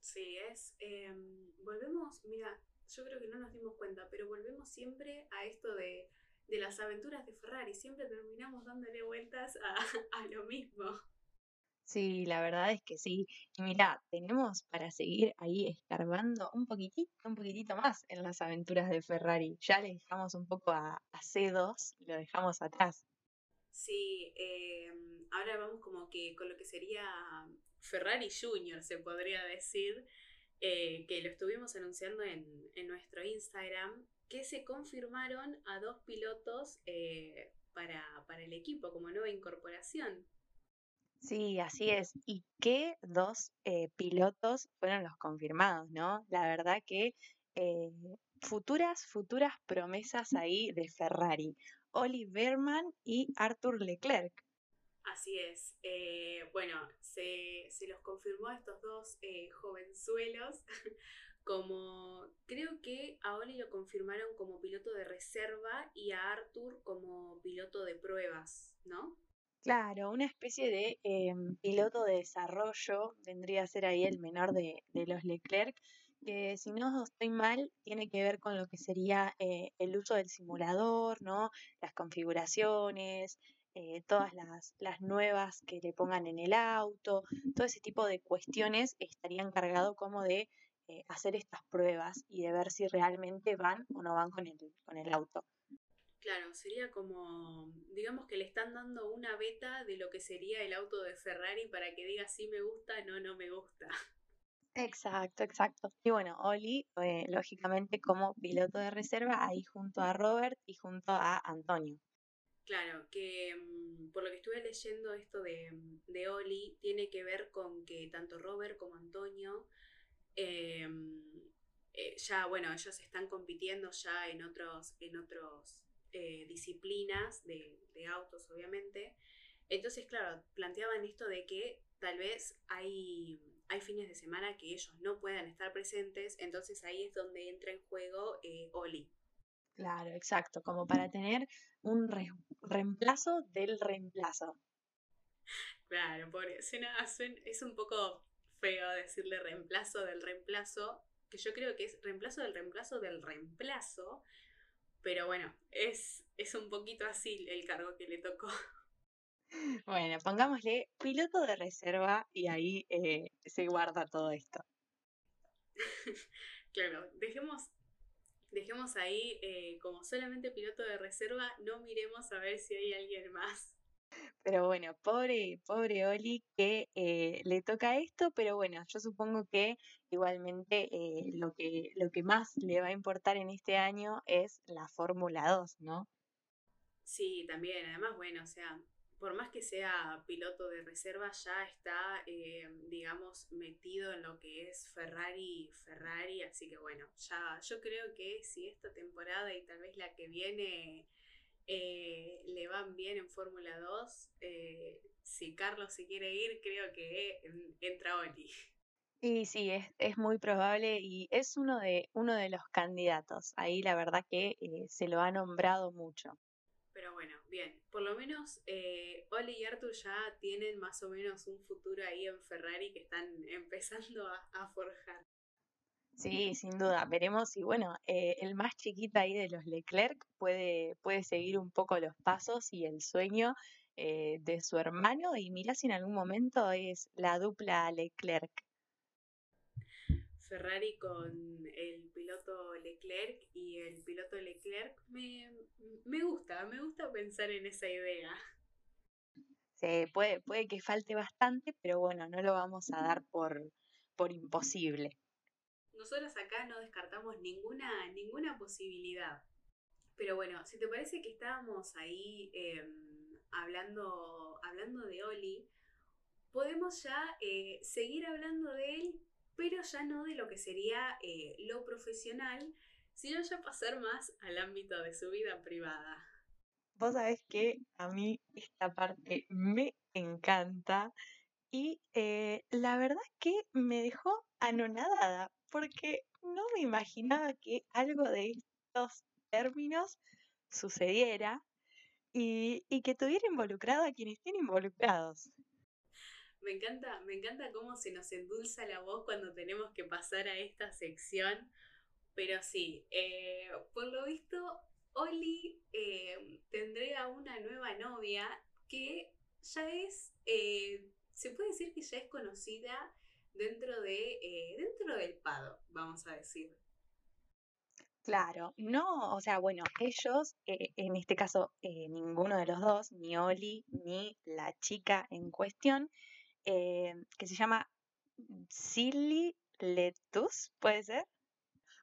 Sí, es. Em, volvemos, mira, yo creo que no nos dimos cuenta, pero volvemos siempre a esto de, las aventuras de Ferrari. Siempre terminamos dándole vueltas a, a lo mismo. Sí, la verdad es que sí. Y mira, tenemos para seguir ahí escarbando un poquitito, un poquitito más en las aventuras de Ferrari. Ya le dejamos un poco a, a C2, lo dejamos atrás. Sí, em, ahora vamos como que con lo que sería Ferrari Junior, se podría decir, eh, que lo estuvimos anunciando en, nuestro Instagram, que se confirmaron a dos pilotos eh, para, el equipo como nueva incorporación. Sí, así es. ¿Y qué dos eh, pilotos fueron los confirmados, no? La verdad que futuras, futuras promesas ahí de Ferrari. Oli Berman y Arthur Leclerc. Así es. Eh, bueno, se, los confirmó a estos dos eh, jovenzuelos como, creo que a Oli lo confirmaron como piloto de reserva y a Arthur como piloto de pruebas, ¿no? Claro, una especie de em, piloto de desarrollo, vendría a ser ahí el menor de, los Leclerc, que si no estoy mal, tiene que ver con lo que sería eh, el uso del simulador, ¿no? Las configuraciones, eh, todas las, las, nuevas que le pongan en el auto, todo ese tipo de cuestiones estaría encargado como de eh, hacer estas pruebas y de ver si realmente van o no van con el, con el auto. Claro, sería como, digamos que le están dando una beta de lo que sería el auto de Ferrari para que diga si me gusta, no, no me gusta. Exacto, exacto. Y bueno, Oli, eh, lógicamente como piloto de reserva, ahí junto a Robert y junto a Antonio. Claro, que mm, por lo que estuve leyendo esto de, mm, de Oli, tiene que ver con que tanto Robert como Antonio, eh, eh, ya, bueno, ellos están compitiendo ya en otros, en otros eh, disciplinas de, de, autos, obviamente. Entonces, claro, planteaban esto de que tal vez hay, hay fines de semana que ellos no puedan estar presentes, entonces ahí es donde entra en juego Oli. Claro, exacto, como para tener un reemplazo del reemplazo. Claro, por eso es un poco feo decirle reemplazo del reemplazo, que yo creo que es reemplazo del reemplazo del reemplazo, pero bueno, es, es un poquito así el cargo que le tocó. Bueno, pongámosle piloto de reserva y ahí eh, se guarda todo esto. claro, dejemos dejemos ahí eh, como solamente piloto de reserva, no miremos a ver si hay alguien más. Pero bueno, pobre, pobre Oli que eh, le toca esto, pero bueno, yo supongo que igualmente eh, lo, que, lo que más le va a importar en este año es la Fórmula 2, ¿no? Sí, también, además, bueno, o sea, por más que sea piloto de reserva, ya está, eh, digamos, metido en lo que es Ferrari, Ferrari, así que bueno, ya yo creo que si esta temporada y tal vez la que viene eh, le van bien en Fórmula 2, eh, si Carlos se quiere ir, creo que entra Oli. Y sí, es, es, muy probable y es uno de, uno de los candidatos. Ahí la verdad que se lo ha nombrado mucho. Pero bueno, bien, por lo menos eh, Oli y Arthur ya tienen más o menos un futuro ahí en Ferrari que están empezando a, forjar. Sí, sin duda. Veremos si, bueno, eh, el más chiquito ahí de los Leclerc puede, puede seguir un poco los pasos y el sueño eh, de su hermano y mira si en algún momento es la dupla Leclerc. Ferrari con el piloto Leclerc y el piloto Leclerc, me, gusta, me gusta pensar en esa idea. Sí, puede, puede que falte bastante, pero bueno, no lo vamos a dar por, por imposible. Nosotros acá no descartamos ninguna, ninguna posibilidad. Pero bueno, si te parece que estábamos ahí em, hablando, hablando de Oli, podemos ya eh, seguir hablando de él, pero ya no de lo que sería eh, lo profesional, sino ya pasar más al ámbito de su vida privada. Vos sabés que a mí esta parte me encanta y eh, la verdad que me dejó anonadada porque no me imaginaba que algo de estos términos sucediera y, y que tuviera involucrado a quienes tienen involucrados. Me encanta, me encanta cómo se nos endulza la voz cuando tenemos que pasar a esta sección. Pero sí, eh, por lo visto, Oli eh, tendría una nueva novia que ya es, eh, se puede decir que ya es conocida dentro, de, dentro del Pado, vamos a decir. Claro, no, o sea, bueno, ellos, en este caso, ninguno de los dos, ni Oli ni la chica en cuestión, eh, que se llama Silly Letus, ¿puede ser?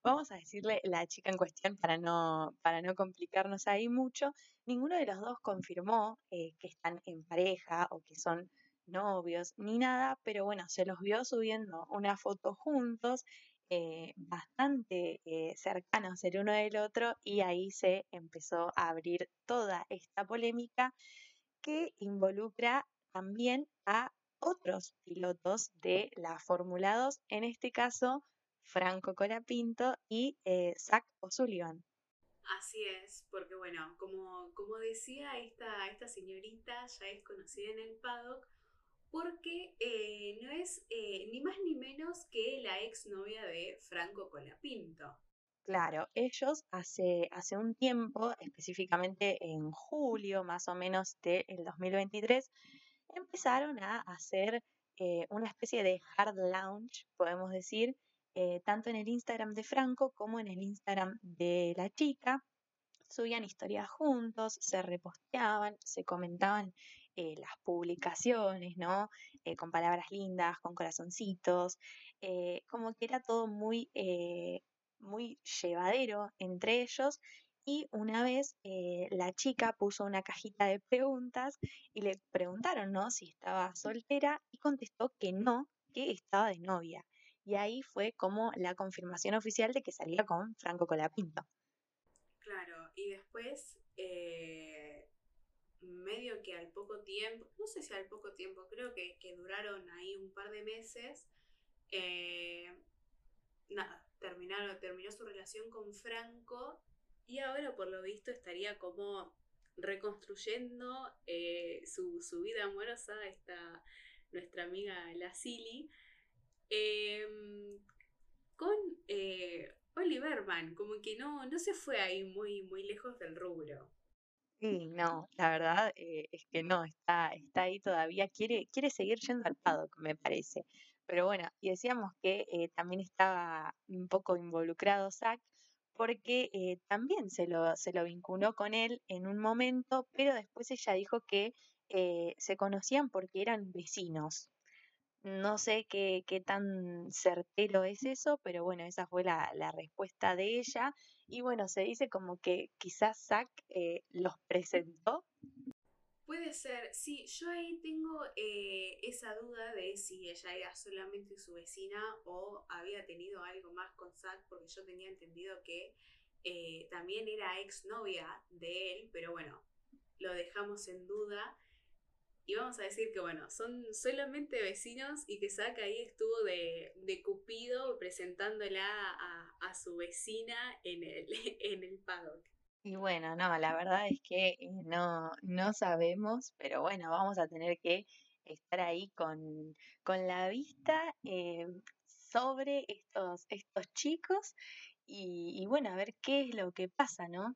Vamos a decirle la chica en cuestión para no, para no complicarnos ahí mucho. Ninguno de los dos confirmó eh, que están en pareja o que son novios ni nada, pero bueno, se los vio subiendo una foto juntos, eh, bastante cercanos el uno del otro, y ahí se empezó a abrir toda esta polémica que involucra también a otros pilotos de la Fórmula 2, en este caso Franco Colapinto y eh, Zach O'Sullivan. Así es, porque bueno, como, como decía, esta, esta señorita ya es conocida en el paddock porque eh, no es eh, ni más ni menos que la exnovia de Franco Colapinto. Claro, ellos hace, hace un tiempo, específicamente en julio más o menos del 2023, empezaron a hacer eh, una especie de hard lounge, podemos decir, tanto en el Instagram de Franco como en el Instagram de la chica. Subían historias juntos, se reposteaban, se comentaban eh, las publicaciones, ¿no? con palabras lindas, con corazoncitos, como que era todo muy, muy llevadero entre ellos y una vez eh, la chica puso una cajita de preguntas y le preguntaron, ¿no? Si estaba soltera y contestó que no, que estaba de novia. Y ahí fue como la confirmación oficial de que salía con Franco Colapinto. Claro, y después, eh, medio que al poco tiempo, no sé si al poco tiempo, creo que, duraron ahí un par de meses, eh, nada, terminaron, terminó su relación con Franco y ahora, por lo visto, estaría como reconstruyendo eh, su, vida amorosa, esta nuestra amiga la Silly, em, con eh, Oliverman, como que no, no se fue ahí muy, muy lejos del rubro. Sí, no, la verdad eh, es que no, está, está ahí todavía, quiere, quiere seguir yendo al paddock, me parece. Pero bueno, y decíamos que también estaba un poco involucrado Zach, porque eh, también se lo, se lo vinculó con él en un momento, pero después ella dijo que eh, se conocían porque eran vecinos. No sé qué, qué, tan certero es eso, pero bueno, esa fue la, la, respuesta de ella. Y bueno, se dice como que quizás Zack eh, los presentó Puede ser, sí, yo ahí tengo eh, esa duda de si ella era solamente su vecina o había tenido algo más con Zack, porque yo tenía entendido que eh, también era exnovia de él, pero bueno, lo dejamos en duda. Y vamos a decir que, bueno, son solamente vecinos y que Zack ahí estuvo de, de Cupido presentándola a, a, su vecina en el, en el paddock. Y bueno, no, la verdad es que eh, no, no sabemos, pero bueno, vamos a tener que estar ahí con, con la vista eh, sobre estos, estos chicos y, bueno, a ver qué es lo que pasa, ¿no?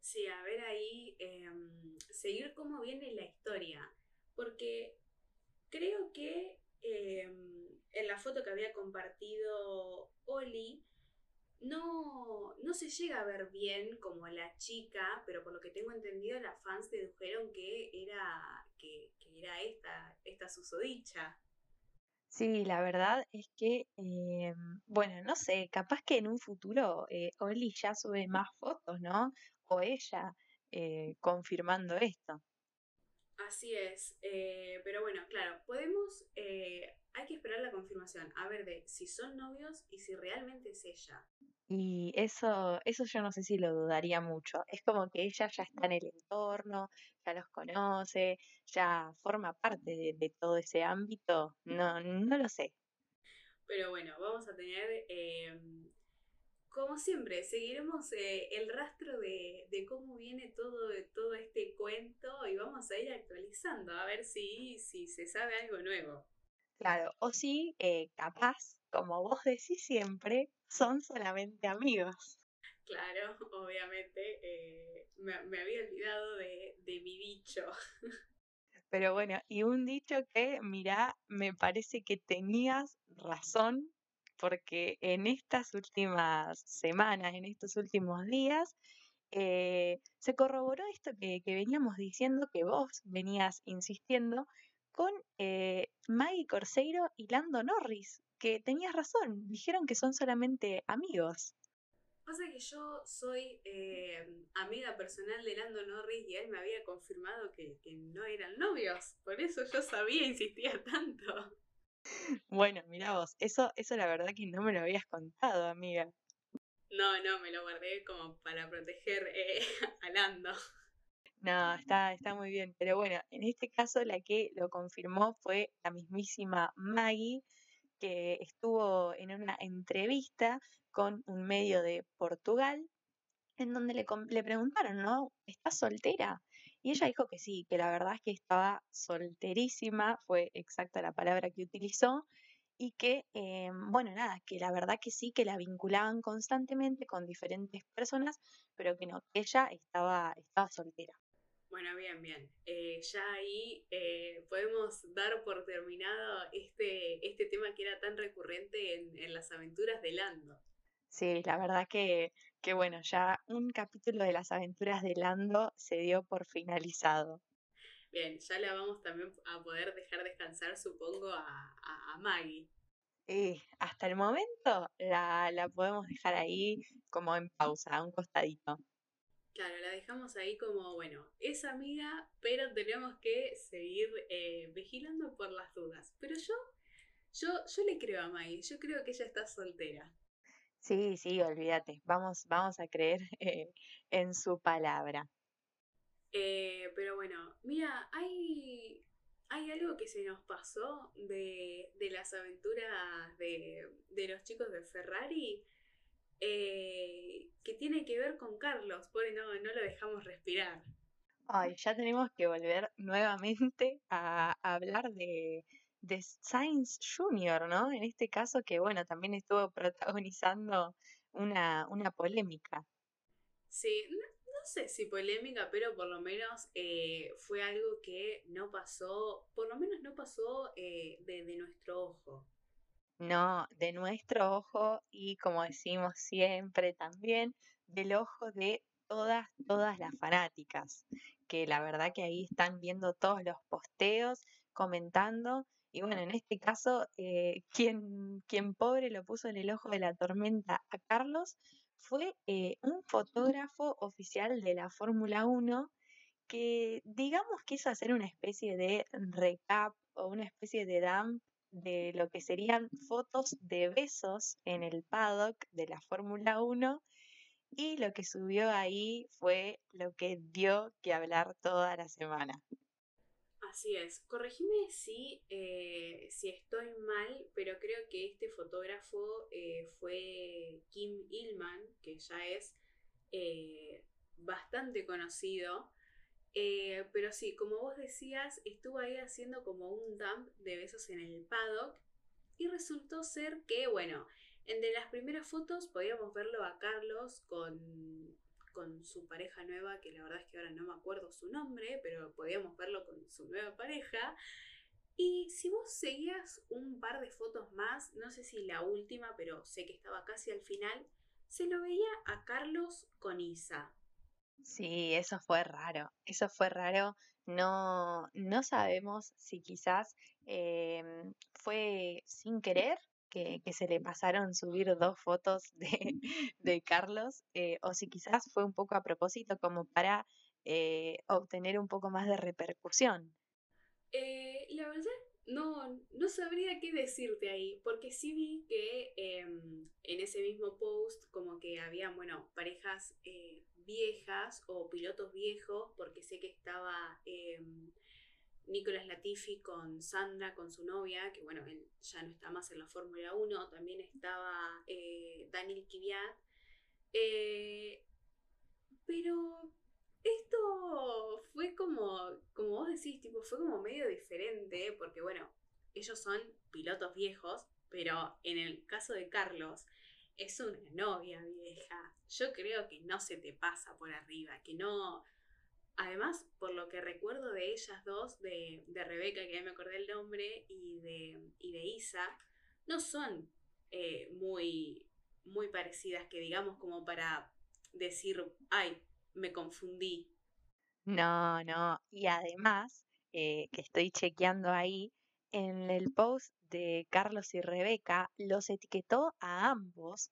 Sí, a ver ahí, em, seguir cómo viene la historia, porque creo que em, en la foto que había compartido Oli, no, no se llega a ver bien como la chica, pero por lo que tengo entendido, las fans dedujeron que era, que, era esta, esta susodicha. Sí, la verdad es que, eh, bueno, no sé, capaz que en un futuro eh, Oli ya sube más fotos, ¿no? O ella eh, confirmando esto. Así es, pero bueno, claro, podemos, hay que esperar la confirmación, a ver de si son novios y si realmente es ella. Y eso, eso yo no sé si lo dudaría mucho. Es como que ella ya está en el entorno, ya los conoce, ya forma parte de, todo ese ámbito. No, no lo sé. Pero bueno, vamos a tener em, como siempre, seguiremos eh, el rastro de, cómo viene todo, todo este cuento y vamos a ir actualizando a ver si, si se sabe algo nuevo. Claro, o si eh, capaz, como vos decís siempre, son solamente amigos. Claro, obviamente, eh, me, había olvidado de, de mi dicho. Pero bueno, y un dicho que, mira, me parece que tenías razón porque en estas últimas semanas, en estos últimos días, eh, se corroboró esto que, veníamos diciendo, que vos venías insistiendo, con eh, Maggie Corseiro y Lando Norris, que tenías razón, dijeron que son solamente amigos. Pasa que yo soy eh, amiga personal de Lando Norris y él me había confirmado que, que no eran novios, por eso yo sabía, insistía tanto. Bueno, mira vos, eso, eso la verdad que no me lo habías contado, amiga. No, no, me lo guardé como para proteger eh, a Lando. No, está, está muy bien. Pero bueno, en este caso la que lo confirmó fue la mismísima Maggie, que estuvo en una entrevista con un medio de Portugal, en donde le, le preguntaron, ¿no? ¿Estás soltera? Y ella dijo que sí, que la verdad es que estaba solterísima, fue exacta la palabra que utilizó, y que, eh, bueno, nada, que la verdad que sí, que la vinculaban constantemente con diferentes personas, pero que no, que ella estaba, estaba soltera. Bueno, bien, bien. Eh, ya ahí eh, podemos dar por terminado este, este tema que era tan recurrente en, en las aventuras de Lando. Sí, la verdad que, que bueno, ya un capítulo de las aventuras de Lando se dio por finalizado. Bien, ya la vamos también a poder dejar descansar, supongo, a, a, Maggie. Y hasta el momento la, la podemos dejar ahí como en pausa, a un costadito. Claro, la dejamos ahí como, bueno, es amiga, pero tenemos que seguir eh, vigilando por las dudas. Pero yo, yo, yo le creo a Maggie, yo creo que ella está soltera. Sí, sí, olvídate. Vamos, vamos a creer eh, en su palabra. Eh, pero bueno, mira, hay, hay algo que se nos pasó de, de las aventuras de, de, los chicos de Ferrari eh, que tiene que ver con Carlos. Por no, no lo dejamos respirar. Ay, ya tenemos que volver nuevamente a hablar de, de Sainz Jr., ¿no? En este caso que, bueno, también estuvo protagonizando una, una polémica. Sí, no, sé si polémica, pero por lo menos eh, fue algo que no pasó, por lo menos no pasó eh, de, de nuestro ojo. No, de nuestro ojo y como decimos siempre también, del ojo de todas, todas las fanáticas, que la verdad que ahí están viendo todos los posteos, comentando y bueno, en este caso, eh, quien, quien pobre lo puso en el ojo de la tormenta a Carlos fue eh, un fotógrafo oficial de la Fórmula 1 que digamos quiso hacer una especie de recap o una especie de dump de lo que serían fotos de besos en el paddock de la Fórmula 1 y lo que subió ahí fue lo que dio que hablar toda la semana. Así es. Corregime si, eh, si estoy mal, pero creo que este fotógrafo eh, fue Kim Illman, que ya es eh, bastante conocido. pero sí, como vos decías, estuvo ahí haciendo como un dump de besos en el paddock y resultó ser que, bueno, entre las primeras fotos podíamos verlo a Carlos con con su pareja nueva, que la verdad es que ahora no me acuerdo su nombre, pero podíamos verlo con su nueva pareja. Y si vos seguías un par de fotos más, no sé si la última, pero sé que estaba casi al final, se lo veía a Carlos con Isa. Sí, eso fue raro, eso fue raro. No, no sabemos si quizás em, fue sin querer que, se le pasaron subir dos fotos de, Carlos, eh, o si quizás fue un poco a propósito como para eh, obtener un poco más de repercusión. Eh, la verdad, no, no sabría qué decirte ahí, porque sí vi que em, en ese mismo post como que había, bueno, parejas viejas o pilotos viejos, porque sé que estaba em, Nicolas Latifi con Sandra, con su novia, que bueno, él ya no está más en la Fórmula 1, también estaba eh, Daniel Kvyat Eh, pero esto fue como, como vos decís, tipo, fue como medio diferente, porque bueno, ellos son pilotos viejos, pero en el caso de Carlos, es una novia vieja. Yo creo que no se te pasa por arriba, que no. Además, por lo que recuerdo de ellas dos, de, de Rebeca, que ya me acordé el nombre, y de, y de Isa, no son eh, muy, muy parecidas, que digamos como para decir, ay, me confundí. No, no. Y además, eh, que estoy chequeando ahí, en el post de Carlos y Rebeca los etiquetó a ambos.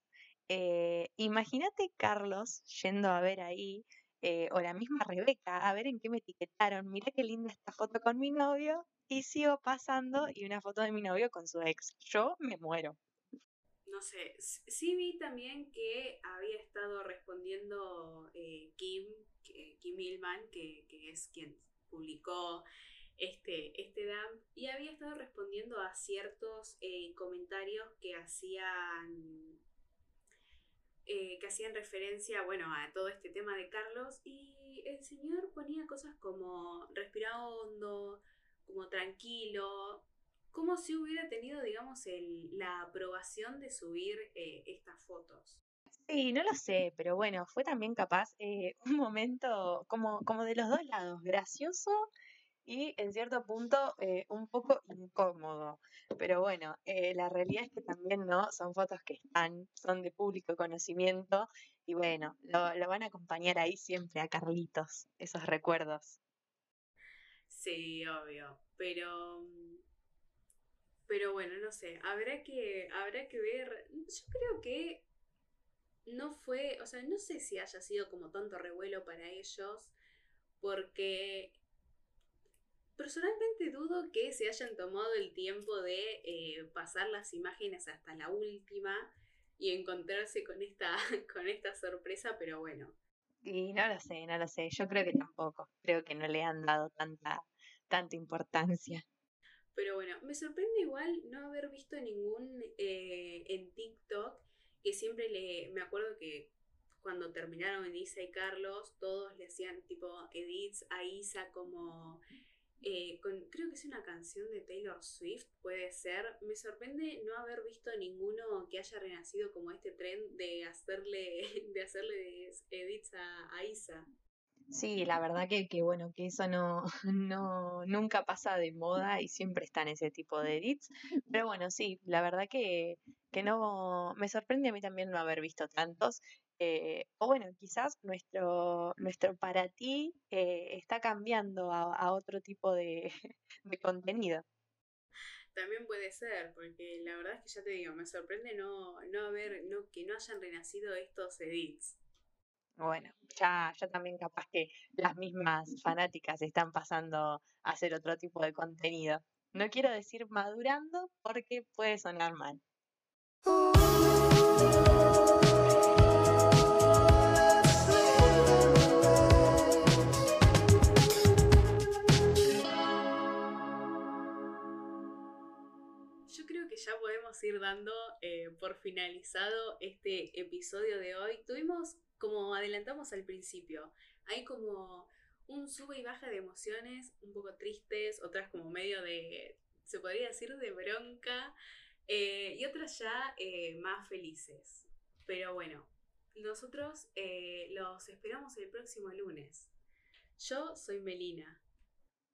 Eh, imagínate Carlos yendo a ver ahí, eh, o la misma Rebeca, a ver en qué me etiquetaron. Mira qué linda esta foto con mi novio. Y sigo pasando y una foto de mi novio con su ex. Yo me muero. No sé, sí vi también que había estado respondiendo eh, Kim, Kim Hillman, que, que es quien publicó este, este DAM y había estado respondiendo a ciertos eh, comentarios que hacían eh, que hacían referencia bueno a todo este tema de Carlos y el señor ponía cosas como respira hondo como tranquilo como si hubiera tenido digamos el, la aprobación de subir eh, estas fotos Sí, no lo sé, pero bueno, fue también capaz un momento como, como de los dos lados, gracioso y en cierto punto eh, un poco incómodo. Pero bueno, eh, la realidad es que también no son fotos que están, son de público conocimiento y bueno, lo, lo van a acompañar ahí siempre a Carlitos, esos recuerdos. Sí, obvio, pero pero bueno, no sé, habrá que habrá que ver, yo creo que no fue, o sea, no sé si haya sido como tanto revuelo para ellos, porque Personalmente dudo que se hayan tomado el tiempo de eh, pasar las imágenes hasta la última y encontrarse con esta, con esta sorpresa, pero bueno. Y no lo sé, no lo sé. Yo creo que tampoco. Creo que no le han dado tanta, tanta importancia. Pero bueno, me sorprende igual no haber visto ningún eh, en TikTok que siempre le. Me acuerdo que cuando terminaron Elisa y Carlos, todos le hacían tipo edits a Isa como eh, con, creo que es una canción de Taylor Swift, puede ser. Me sorprende no haber visto ninguno que haya renacido como este tren de hacerle, de hacerle edits a, Isa. Sí, la verdad que, que, bueno, que eso no, no, nunca pasa de moda y siempre están ese tipo de edits. Pero bueno, sí, la verdad que, que no, me sorprende a mí también no haber visto tantos. Eh, o bueno, quizás nuestro, nuestro para ti eh, está cambiando a, otro tipo de, contenido. También puede ser, porque la verdad es que ya te digo, me sorprende no, no haber, no, que no hayan renacido estos edits. Bueno, ya, ya también capaz que las mismas fanáticas están pasando a hacer otro tipo de contenido. No quiero decir madurando porque puede sonar mal. Podemos ir dando eh, por finalizado este episodio de hoy. Tuvimos, como adelantamos al principio, hay como un sube y baja de emociones, un poco tristes, otras como medio de, se podría decir, de bronca, eh, y otras ya eh, más felices. Pero bueno, nosotros los esperamos el próximo lunes. Yo soy Melina.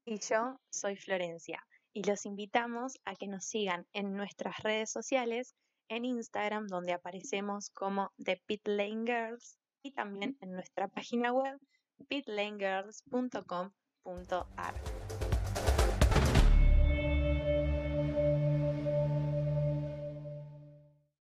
Y yo soy Florencia y los invitamos a que nos sigan en nuestras redes sociales, en Instagram, donde aparecemos como The Pit Lane Girls, y también en nuestra página web pitlangirls.com.ar.